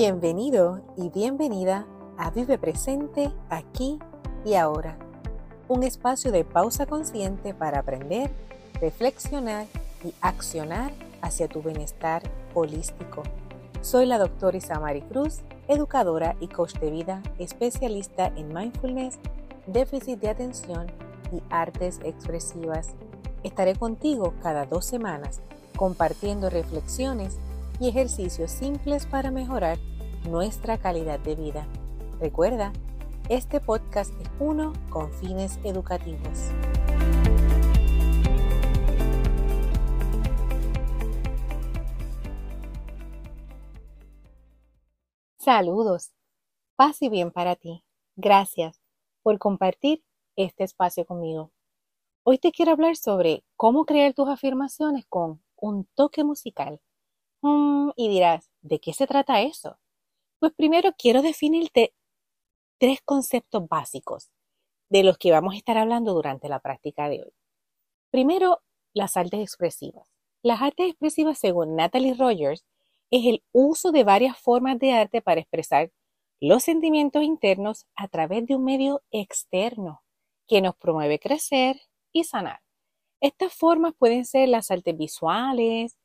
Bienvenido y bienvenida a Vive Presente aquí y ahora, un espacio de pausa consciente para aprender, reflexionar y accionar hacia tu bienestar holístico. Soy la doctora Isamari Cruz, educadora y coach de vida, especialista en mindfulness, déficit de atención y artes expresivas. Estaré contigo cada dos semanas compartiendo reflexiones y ejercicios simples para mejorar nuestra calidad de vida. Recuerda, este podcast es uno con fines educativos. Saludos, paz y bien para ti. Gracias por compartir este espacio conmigo. Hoy te quiero hablar sobre cómo crear tus afirmaciones con un toque musical. Mm, y dirás, ¿de qué se trata eso? Pues primero quiero definirte tres conceptos básicos de los que vamos a estar hablando durante la práctica de hoy. Primero, las artes expresivas. Las artes expresivas, según Natalie Rogers, es el uso de varias formas de arte para expresar los sentimientos internos a través de un medio externo que nos promueve crecer y sanar. Estas formas pueden ser las artes visuales,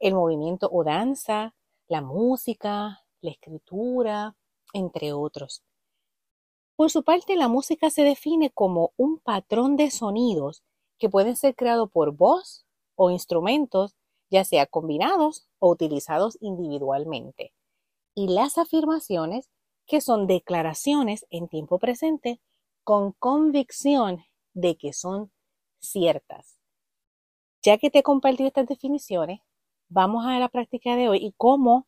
el movimiento o danza, la música, la escritura, entre otros. Por su parte, la música se define como un patrón de sonidos que pueden ser creados por voz o instrumentos, ya sea combinados o utilizados individualmente. Y las afirmaciones, que son declaraciones en tiempo presente con convicción de que son ciertas. Ya que te he compartido estas definiciones, vamos a la práctica de hoy y cómo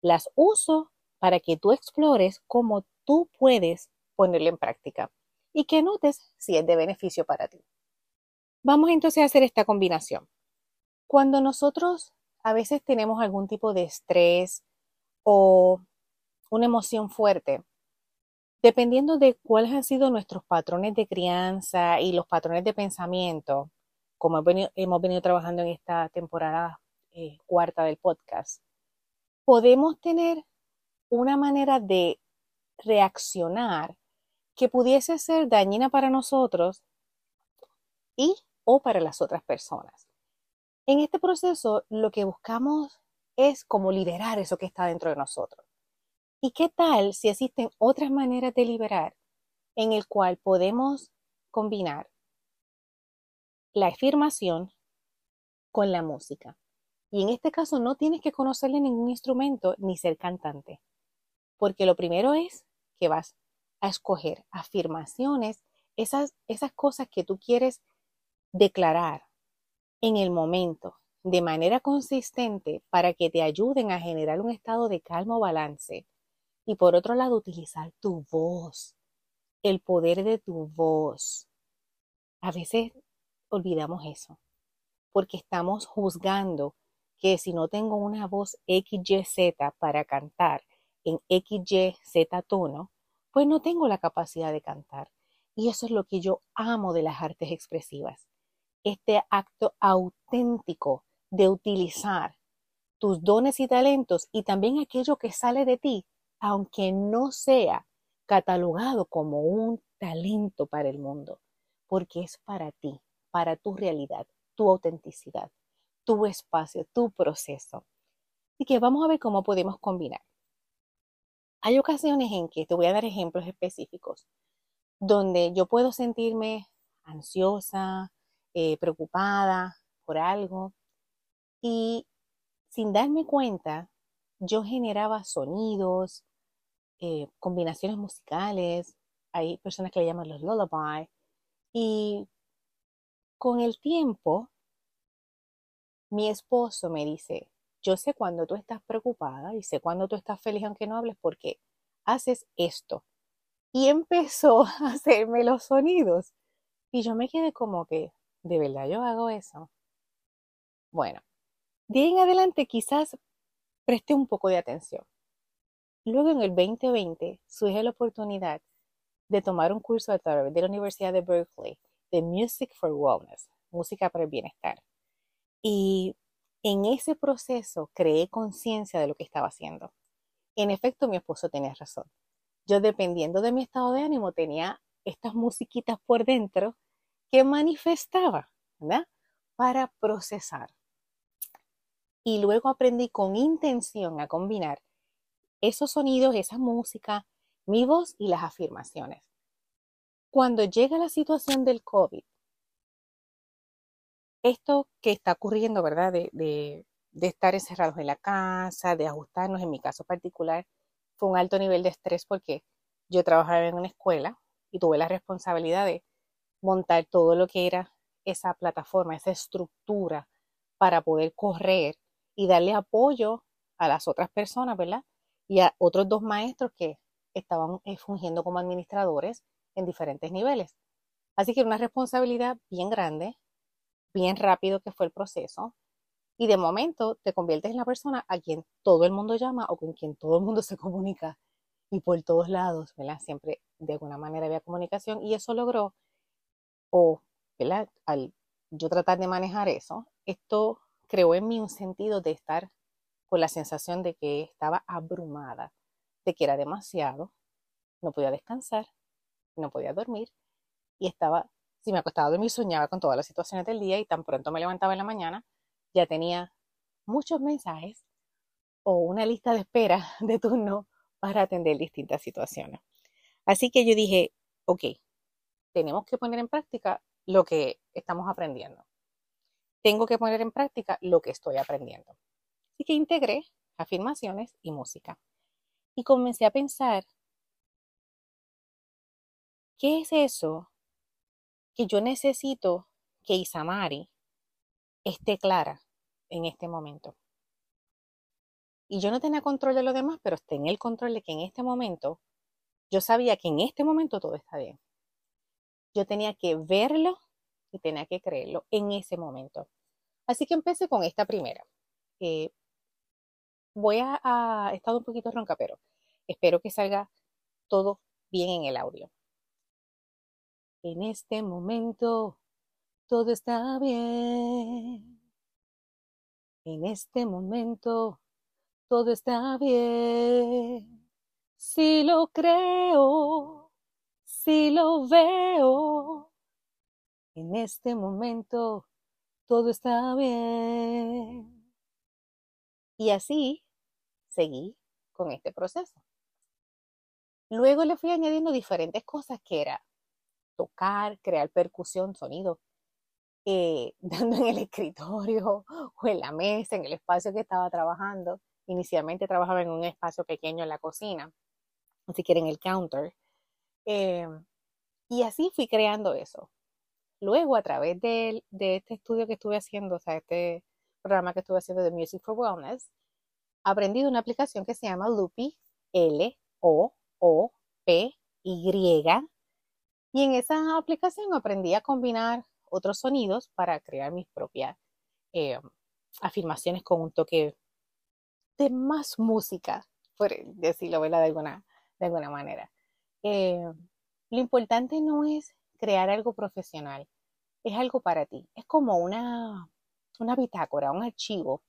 las uso para que tú explores cómo tú puedes ponerlo en práctica y que notes si es de beneficio para ti. Vamos entonces a hacer esta combinación. Cuando nosotros a veces tenemos algún tipo de estrés o una emoción fuerte, dependiendo de cuáles han sido nuestros patrones de crianza y los patrones de pensamiento, como hemos venido, trabajando en esta temporada eh, cuarta del podcast, podemos tener una manera de reaccionar que pudiese ser dañina para nosotros y o para las otras personas. En este proceso lo que buscamos es como liberar eso que está dentro de nosotros. ¿Y qué tal si existen otras maneras de liberar en el cual podemos combinar la afirmación con la música? Y en este caso no tienes que conocerle ningún instrumento ni ser cantante, porque lo primero es que vas a escoger afirmaciones, esas, esas cosas que tú quieres declarar en el momento de manera consistente para que te ayuden a generar un estado de calmo balance y por otro lado, utilizar tu voz, el poder de tu voz. A veces olvidamos eso, porque estamos juzgando que si no tengo una voz XYZ para cantar en XYZ tono, pues no tengo la capacidad de cantar. Y eso es lo que yo amo de las artes expresivas. Este acto auténtico de utilizar tus dones y talentos y también aquello que sale de ti aunque no sea catalogado como un talento para el mundo, porque es para ti, para tu realidad, tu autenticidad, tu espacio, tu proceso. Así que vamos a ver cómo podemos combinar. Hay ocasiones en que te voy a dar ejemplos específicos donde yo puedo sentirme ansiosa, eh, preocupada por algo y sin darme cuenta yo generaba sonidos, eh, combinaciones musicales, hay personas que le llaman los lullaby, y con el tiempo, mi esposo me dice, yo sé cuando tú estás preocupada y sé cuando tú estás feliz aunque no hables porque haces esto. Y empezó a hacerme los sonidos. Y yo me quedé como que, ¿de verdad yo hago eso? Bueno, de ahí en adelante quizás preste un poco de atención. Luego en el 2020 surge la oportunidad de tomar un curso a través de la Universidad de Berkeley de Music for Wellness, música para el bienestar. Y en ese proceso creé conciencia de lo que estaba haciendo. En efecto, mi esposo tenía razón. Yo, dependiendo de mi estado de ánimo, tenía estas musiquitas por dentro que manifestaba, ¿verdad? Para procesar. Y luego aprendí con intención a combinar esos sonidos, esa música, mi voz y las afirmaciones. Cuando llega la situación del COVID, esto que está ocurriendo, ¿verdad? De, estar encerrados en la casa, de ajustarnos, en mi caso particular, fue un alto nivel de estrés porque yo trabajaba en una escuela y tuve la responsabilidad de montar todo lo que era esa plataforma, esa estructura para poder correr y darle apoyo a las otras personas, ¿verdad? Y a otros dos maestros que estaban eh, fungiendo como administradores en diferentes niveles. Así que era una responsabilidad bien grande, bien rápido que fue el proceso. Y de momento te conviertes en la persona a quien todo el mundo llama o con quien todo el mundo se comunica. Y por todos lados, ¿verdad? Siempre de alguna manera había comunicación. Y eso logró, o, ¿verdad? Al yo tratar de manejar eso, esto creó en mí un sentido de estar con la sensación de que estaba abrumada, de que era demasiado, no podía descansar, no podía dormir y estaba, si me acostaba a dormir, soñaba con todas las situaciones del día y tan pronto me levantaba en la mañana, ya tenía muchos mensajes o una lista de espera de turno para atender distintas situaciones. Así que yo dije, ok, tenemos que poner en práctica lo que estamos aprendiendo. Tengo que poner en práctica lo que estoy aprendiendo. Así que integré afirmaciones y música. Y comencé a pensar ¿Qué es eso que yo necesito que Isamari esté clara en este momento? Y yo no tenía control de lo demás, pero tenía el control de que en este momento, yo sabía que en este momento todo está bien. Yo tenía que verlo y tenía que creerlo en ese momento. Así que empecé con esta primera. Voy a, a, he estado un poquito ronca, pero espero que salga todo bien en el audio. En este momento todo está bien. En este momento todo está bien. Si lo creo, si lo veo. En este momento todo está bien. Y así seguí con este proceso. Luego le fui añadiendo diferentes cosas que era tocar, crear percusión, sonido, eh, dando en el escritorio o en la mesa, en el espacio que estaba trabajando. Inicialmente trabajaba en un espacio pequeño en la cocina, si quieren el counter. Eh, y así fui creando eso. Luego, a través de, de, este estudio que estuve haciendo, o sea, este programa que estuve haciendo de Music for Wellness, aprendí una aplicación que se llama Loopy, L-O-O-P-Y, y en esa aplicación aprendí a combinar otros sonidos para crear mis propias eh, afirmaciones con un toque de más música, por decirlo de alguna, de alguna manera. Eh, lo importante no es crear algo profesional, es algo para ti. Es como una, una bitácora, un archivo,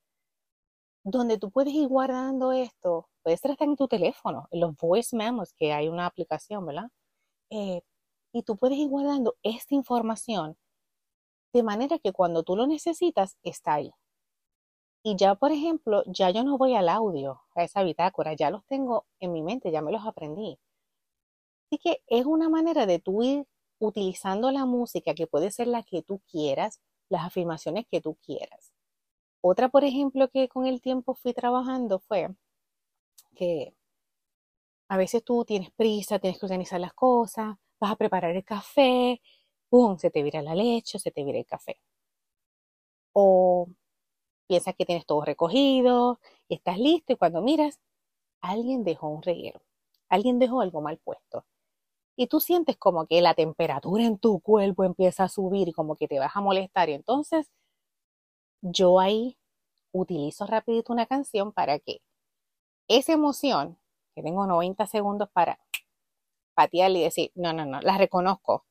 donde tú puedes ir guardando esto. Puede ser hasta en tu teléfono, en los voice memos, que hay una aplicación, ¿verdad? Eh, y tú puedes ir guardando esta información de manera que cuando tú lo necesitas está ahí. Y ya, por ejemplo, ya yo no voy al audio, a esa bitácora, ya los tengo en mi mente, ya me los aprendí. Así que es una manera de tú ir utilizando la música que puede ser la que tú quieras, las afirmaciones que tú quieras. Otra, por ejemplo, que con el tiempo fui trabajando fue que a veces tú tienes prisa, tienes que organizar las cosas, vas a preparar el café, ¡pum! Se te vira la leche, se te vira el café. O piensas que tienes todo recogido y estás listo y cuando miras, alguien dejó un reguero, alguien dejó algo mal puesto. Y tú sientes como que la temperatura en tu cuerpo empieza a subir y como que te vas a molestar. Y entonces yo ahí utilizo rapidito una canción para que esa emoción, que tengo 90 segundos para patearle y decir, no, no, no, la reconozco.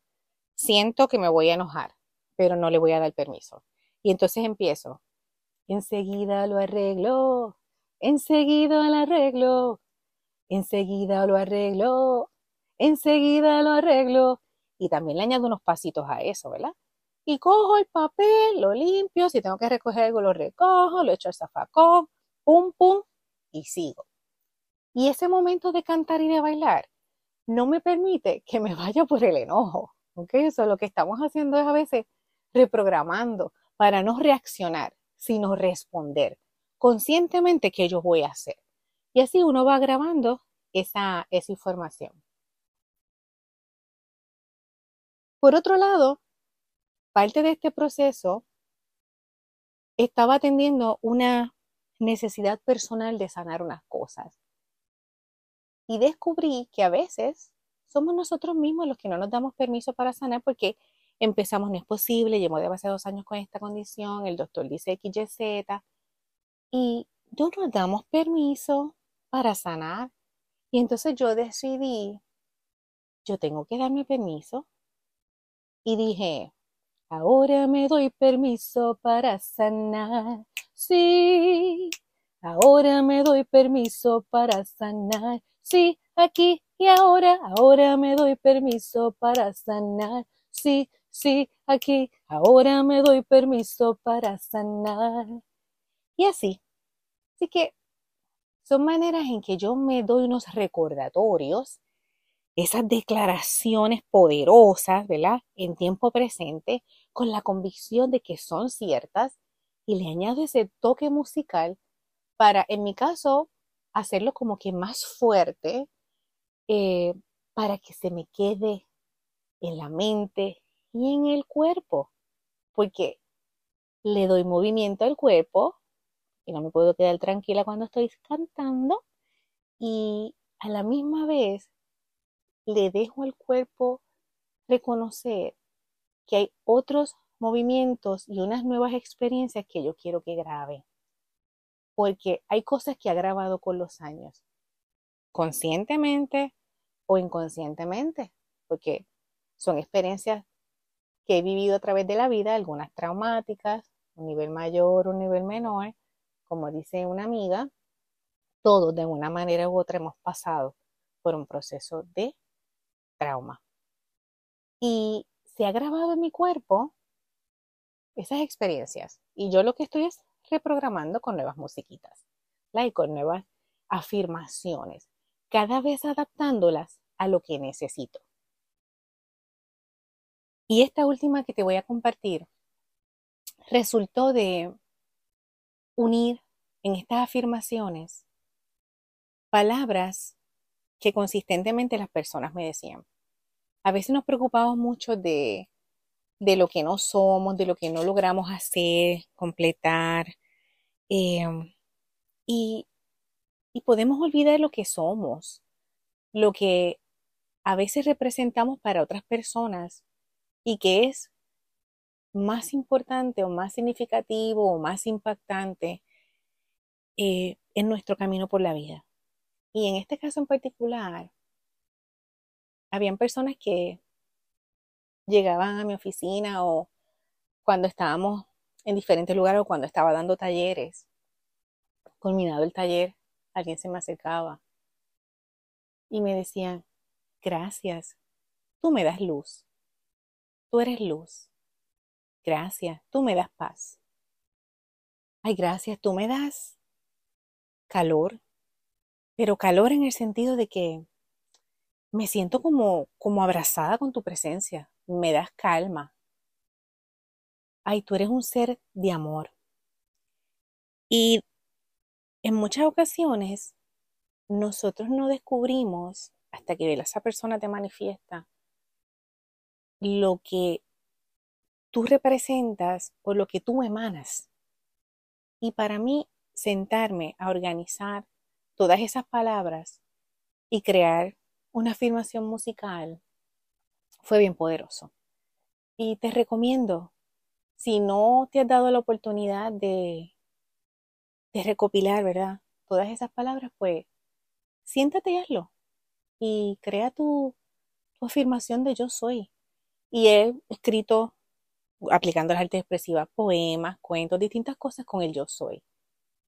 Siento que me voy a enojar, pero no le voy a dar permiso. Y entonces empiezo. Enseguida lo arreglo, enseguida lo arreglo. enseguida lo arreglo, enseguida lo arreglo. Y también le añado unos pasitos a eso, ¿verdad? Y cojo el papel, lo limpio, si tengo que recoger algo lo recojo, lo echo al zafacón, pum, pum, y sigo. Y ese momento de cantar y de bailar no me permite que me vaya por el enojo. ¿ok? Eso lo que estamos haciendo es a veces reprogramando para no reaccionar, sino responder conscientemente qué yo voy a hacer. Y así uno va grabando esa, esa información. Por otro lado, parte de este proceso estaba atendiendo una necesidad personal de sanar unas cosas. Y descubrí que a veces somos nosotros mismos los que no nos damos permiso para sanar porque empezamos, no es posible, llevo demasiados años con esta condición, el doctor dice XYZ, y no nos damos permiso para sanar. Y entonces yo decidí, yo tengo que darme permiso. Y dije, ahora me doy permiso para sanar. Sí, ahora me doy permiso para sanar. Sí, aquí y ahora, ahora me doy permiso para sanar. Sí, sí, aquí, ahora me doy permiso para sanar. Y así. Así que son maneras en que yo me doy unos recordatorios, esas declaraciones poderosas, ¿verdad? En tiempo presente, con la convicción de que son ciertas y le añado ese toque musical para, en mi caso, hacerlo como que más fuerte, eh, para que se me quede en la mente y en el cuerpo, porque le doy movimiento al cuerpo y no me puedo quedar tranquila cuando estoy cantando y a la misma vez le dejo al cuerpo reconocer que hay otros movimientos y unas nuevas experiencias que yo quiero que grabe. Porque hay cosas que ha grabado con los años, conscientemente o inconscientemente, porque son experiencias que he vivido a través de la vida, algunas traumáticas, un nivel mayor, un nivel menor, como dice una amiga, todos de una manera u otra hemos pasado por un proceso de trauma. Y se ha grabado en mi cuerpo esas experiencias. Y yo lo que estoy es reprogramando con nuevas musiquitas, y con nuevas afirmaciones, cada vez adaptándolas a lo que necesito. Y esta última que te voy a compartir resultó de unir en estas afirmaciones palabras que consistentemente las personas me decían. A veces nos preocupamos mucho de, de lo que no somos, de lo que no logramos hacer, completar, em, y, y podemos olvidar lo que somos, lo que a veces representamos para otras personas y que es más importante o más significativo o más impactante eh, en nuestro camino por la vida. Y en este caso en particular, habían personas que llegaban a mi oficina o cuando estábamos en diferentes lugares o cuando estaba dando talleres, culminado el taller, alguien se me acercaba y me decían, gracias, tú me das luz, tú eres luz. Gracias, tú me das paz. Ay, gracias, tú me das calor, pero calor en el sentido de que me siento como, como abrazada con tu presencia, me das calma. Ay, tú eres un ser de amor. Y en muchas ocasiones nosotros no descubrimos hasta que esa persona te manifiesta lo que tú representas o lo que tú emanas. Y para mí, sentarme a organizar todas esas palabras y crear una afirmación musical fue bien poderoso. Y te recomiendo, si no te has dado la oportunidad de, recopilar, ¿verdad? Todas esas palabras, pues siéntate y hazlo. Y crea tu, tu afirmación de yo soy. Y he escrito aplicando las artes expresivas, poemas, cuentos, distintas cosas con el yo soy.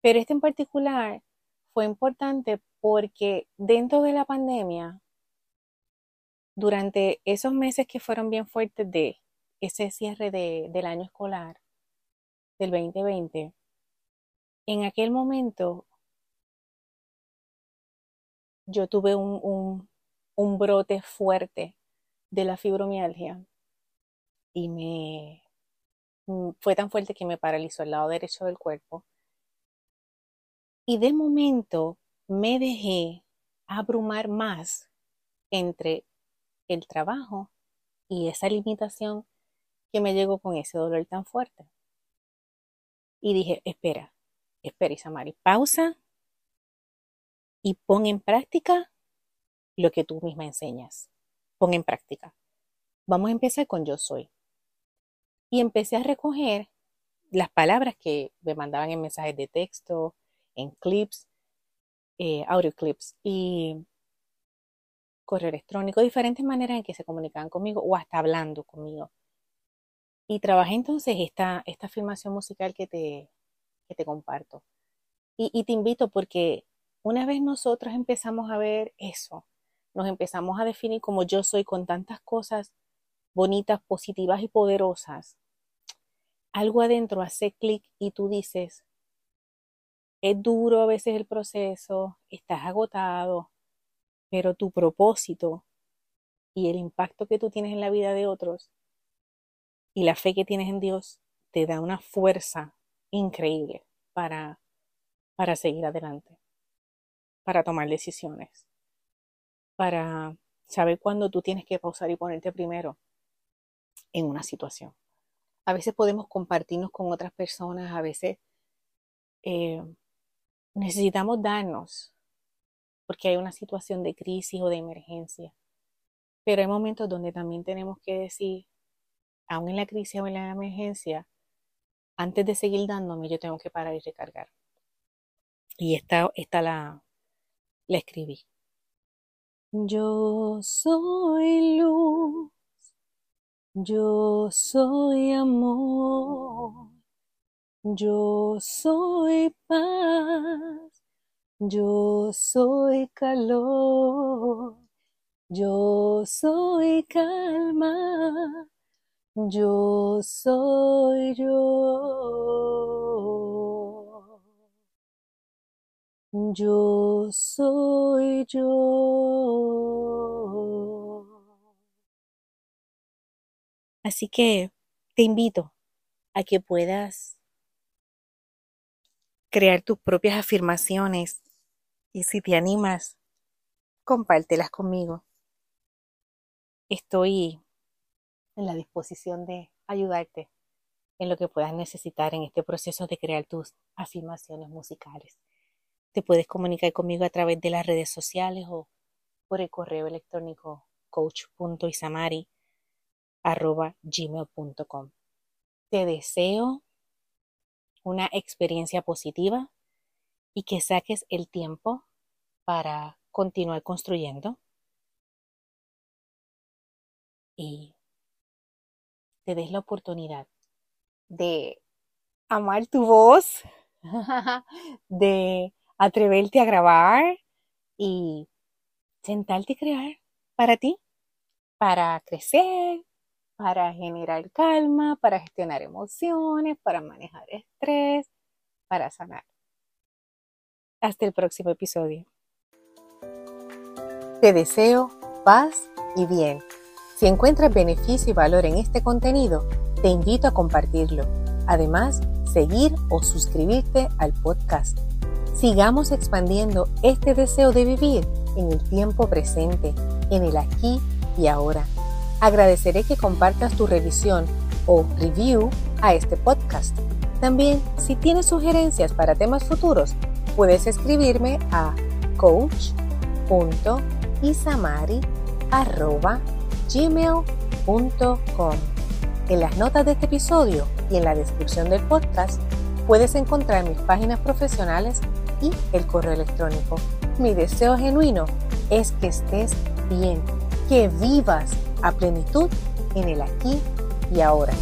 Pero este en particular fue importante porque dentro de la pandemia, durante esos meses que fueron bien fuertes de ese cierre del año escolar del 2020, en aquel momento yo tuve un, un brote fuerte de la fibromialgia y me mm, fue tan fuerte que me paralizó el lado derecho del cuerpo. Y de momento me dejé abrumar más entre el trabajo y esa limitación que me llegó con ese dolor tan fuerte. Y dije, espera, espera Isamari, pausa y pon en práctica lo que tú misma enseñas. Pon en práctica. Vamos a empezar con yo soy. Y empecé a recoger las palabras que me mandaban en mensajes de texto, en clips, eh, audio clips y correo electrónico, diferentes maneras en que se comunicaban conmigo o hasta hablando conmigo. Y trabajé entonces esta, esta filmación musical que te, que te comparto. Y, y te invito porque una vez nosotros empezamos a ver eso, nos empezamos a definir como yo soy con tantas cosas bonitas, positivas y poderosas, algo adentro hace clic y tú dices, es duro a veces el proceso, estás agotado, pero tu propósito y el impacto que tú tienes en la vida de otros y la fe que tienes en Dios te da una fuerza increíble para, para seguir adelante, para tomar decisiones para saber cuándo tú tienes que pausar y ponerte primero en una situación. A veces podemos compartirnos con otras personas, a veces eh, necesitamos darnos porque hay una situación de crisis o de emergencia. Pero hay momentos donde también tenemos que decir, aún en la crisis o en la emergencia, antes de seguir dándome, yo tengo que parar y recargar. Y esta, esta la, la escribí. Yo soy luz, yo soy amor, yo soy paz, yo soy calor, yo soy calma, yo soy yo. Yo soy yo. Así que te invito a que puedas crear tus propias afirmaciones y si te animas, compártelas conmigo. Estoy en la disposición de ayudarte en lo que puedas necesitar en este proceso de crear tus afirmaciones musicales. Te puedes comunicar conmigo a través de las redes sociales o por el correo electrónico coach.isamari.gmail.com. Te deseo una experiencia positiva y que saques el tiempo para continuar construyendo y te des la oportunidad de amar tu voz, de atreverte a grabar y sentarte y crear para ti, para crecer, para generar calma, para gestionar emociones, para manejar estrés, para sanar. Hasta el próximo episodio. Te deseo paz y bien. Si encuentras beneficio y valor en este contenido, te invito a compartirlo. Además, seguir o suscribirte al podcast Sigamos expandiendo este deseo de vivir en el tiempo presente, en el aquí y ahora. Agradeceré que compartas tu revisión o review a este podcast. También, si tienes sugerencias para temas futuros, puedes escribirme a coach.isamari.gmail.com. En las notas de este episodio y en la descripción del podcast puedes encontrar mis páginas profesionales y el correo electrónico. Mi deseo genuino es que estés bien, que vivas a plenitud en el aquí y ahora.